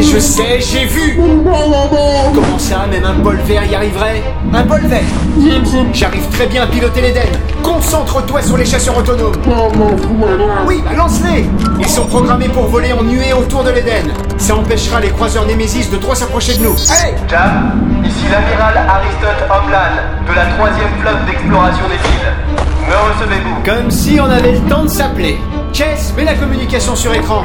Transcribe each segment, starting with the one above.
Ouais, je sais, j'ai vu Comment ça, même un bol vert y arriverait Un bol vert J'arrive très bien à piloter l'Eden. Concentre-toi sur les chasseurs autonomes. Oui, lance-les Ils sont programmés pour voler en nuée autour de l'Eden. Ça empêchera les croiseurs Némésis de trop s'approcher de nous. Allez Jam, ici l'amiral Aristote Homeland de la troisième flotte d'exploration des îles. Me recevez-vous Comme si on avait le temps de s'appeler. Chess, mets la communication sur écran.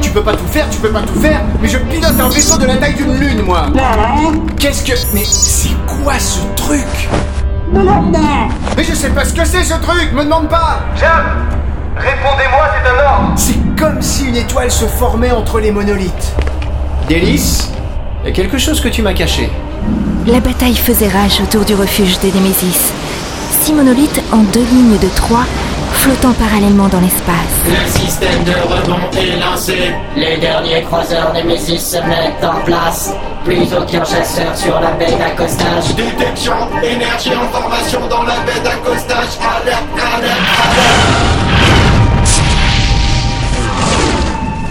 Tu peux pas tout faire, tu peux pas tout faire, mais je pilote un vaisseau de la taille d'une lune, moi. Qu'est-ce que... Mais c'est quoi ce truc? Mais je sais pas ce que c'est ce truc, me demande pas Jam Répondez-moi, c'est un ordre C'est comme si une étoile se formait entre les monolithes. Délice, y a quelque chose que tu m'as caché. La bataille faisait rage autour du refuge des Némésis. Six monolithes en deux lignes de trois, flottant parallèlement dans l'espace. Le système de rebond est lancé. Les derniers croiseurs Nemesis se mettent en place. Plus aucun chasseur sur la baie d'accostage. Détection, énergie en formation dans la baie d'accostage. Alerte, alerte, alerte.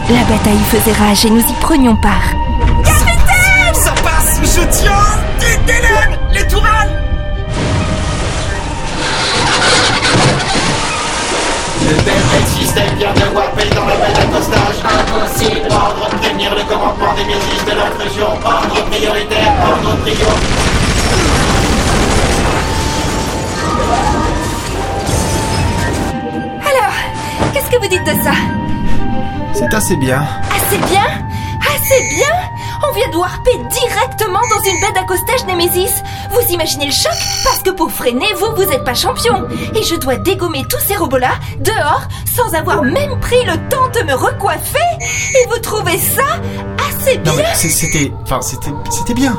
La bataille faisait rage et nous y prenions part. Ça passe, je tiens Hélène, warper dans la baie d'accostage. Impossible. Ordre de prévenir le commandement des Nemesis de l'intrusion. Ordre prioritaire, ordre prio. Alors, qu'est-ce que vous dites de ça? C'est assez bien. Assez bien? Assez bien? On vient de warper directement dans une baie d'accostage Némésis. Vous imaginez le choc? Parce que pour freiner, vous, vous êtes pas champion. Et je dois dégommer tous ces robots-là, dehors, sans avoir même pris le temps de me recoiffer. Et vous trouvez ça assez bien Non mais c'était... Enfin, c'était... C'était bien.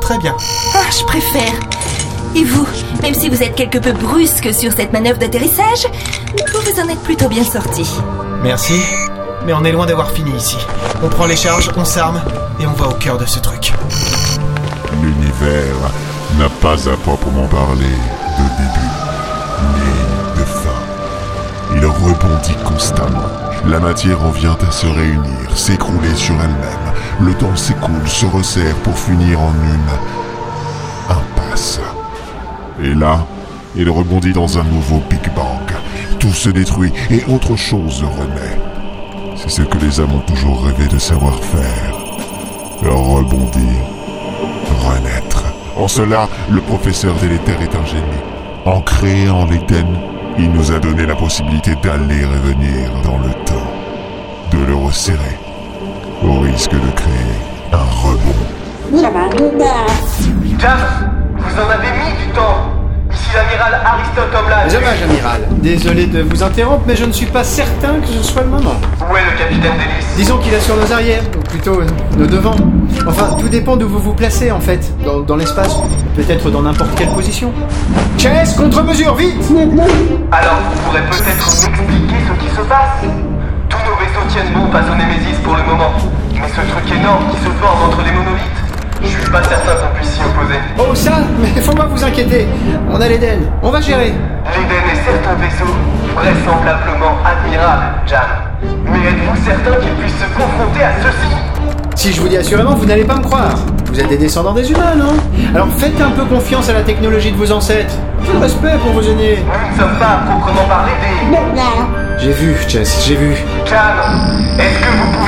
Très bien. Ah, je préfère. Et vous, même si vous êtes quelque peu brusque sur cette manœuvre d'atterrissage, vous vous en êtes plutôt bien sorti. Merci. Mais on est loin d'avoir fini ici. On prend les charges, on s'arme, et on va au cœur de ce truc. L'univers n'a pas à proprement parler de début ni de fin. Il rebondit constamment. La matière en vient à se réunir, s'écrouler sur elle-même. Le temps s'écoule, se resserre pour finir en une impasse. Et là, il rebondit dans un nouveau Big Bang. Tout se détruit et autre chose renaît. C'est ce que les âmes ont toujours rêvé de savoir faire. Rebondir renaître. En cela, le professeur délétère est un génie. En créant l'Éden, il nous a donné la possibilité d'aller et venir dans le temps, de le resserrer, au risque de créer un rebond. Vous en avez mis du temps Ici l'amiral Aristote Homeland. Dommage, amiral. Désolé de vous interrompre, mais je ne suis pas certain que ce soit le moment. Où est le capitaine Delis Disons qu'il est sur nos arrières, ou plutôt euh, nos devants. Enfin, tout dépend d'où vous vous placez en fait, dans, dans l'espace, peut-être dans n'importe quelle position. Chess, contre-mesure, vite Alors, vous pourrez peut-être m'expliquer ce qui se passe Tous nos vaisseaux tiennent bon face au Némésis pour le moment. Inquiéter. On a l'Eden, on va gérer. L'Eden est certes un vaisseau vraisemblablement admirable, Jam. Mais êtes-vous certain qu'il puisse se confronter à ceci? Si je vous dis assurément, vous n'allez pas me croire. Vous êtes des descendants des humains, non? Alors faites un peu confiance à la technologie de vos ancêtres. Peu de respect pour vos aînés. Nous ne sommes pas à proprement parler des... J'ai vu, Chess, j'ai vu. Jam, est-ce que vous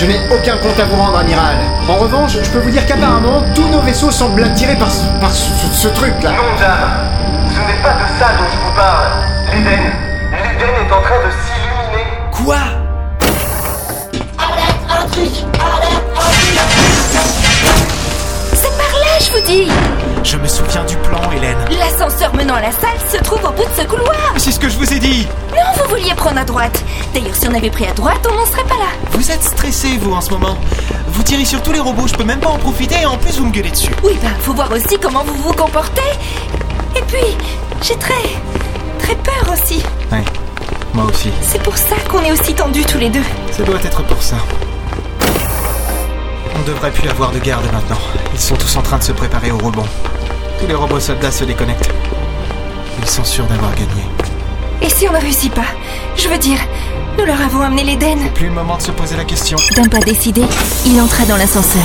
Je n'ai aucun compte à vous rendre, amiral. En revanche, je peux vous dire qu'apparemment, tous nos vaisseaux semblent attirés par ce, par ce, ce- ce truc-là. Non, Jam, ce n'est pas de ça dont je vous parle. L'Eden, l'Eden est en train de s'illuminer. Quoi C'est par là, je vous dis Je me souviens du plan, Hélène. L'ascenseur menant à la salle se trouve au bout de ce couloir C'est ce que je vous ai dit. Non, vous vouliez prendre à droite D'ailleurs, si on avait pris à droite, on n'en serait pas là Vous êtes stressé, vous, en ce moment. Vous tirez sur tous les robots, je peux même pas en profiter, et en plus, vous me gueulez dessus. Oui, ben, faut voir aussi comment vous vous comportez Et puis, j'ai très... très peur aussi Ouais, moi aussi. C'est pour ça qu'on est aussi tendus tous les deux Ça doit être pour ça. On devrait plus avoir de garde maintenant. Ils sont tous en train de se préparer au rebond. Tous les robots soldats se déconnectent. Ils sont sûrs d'avoir gagné. Et si on ne réussit pas Je veux dire, nous leur avons amené l'Éden. Plus le moment de se poser la question. D'un pas décidé, il entra dans l'ascenseur.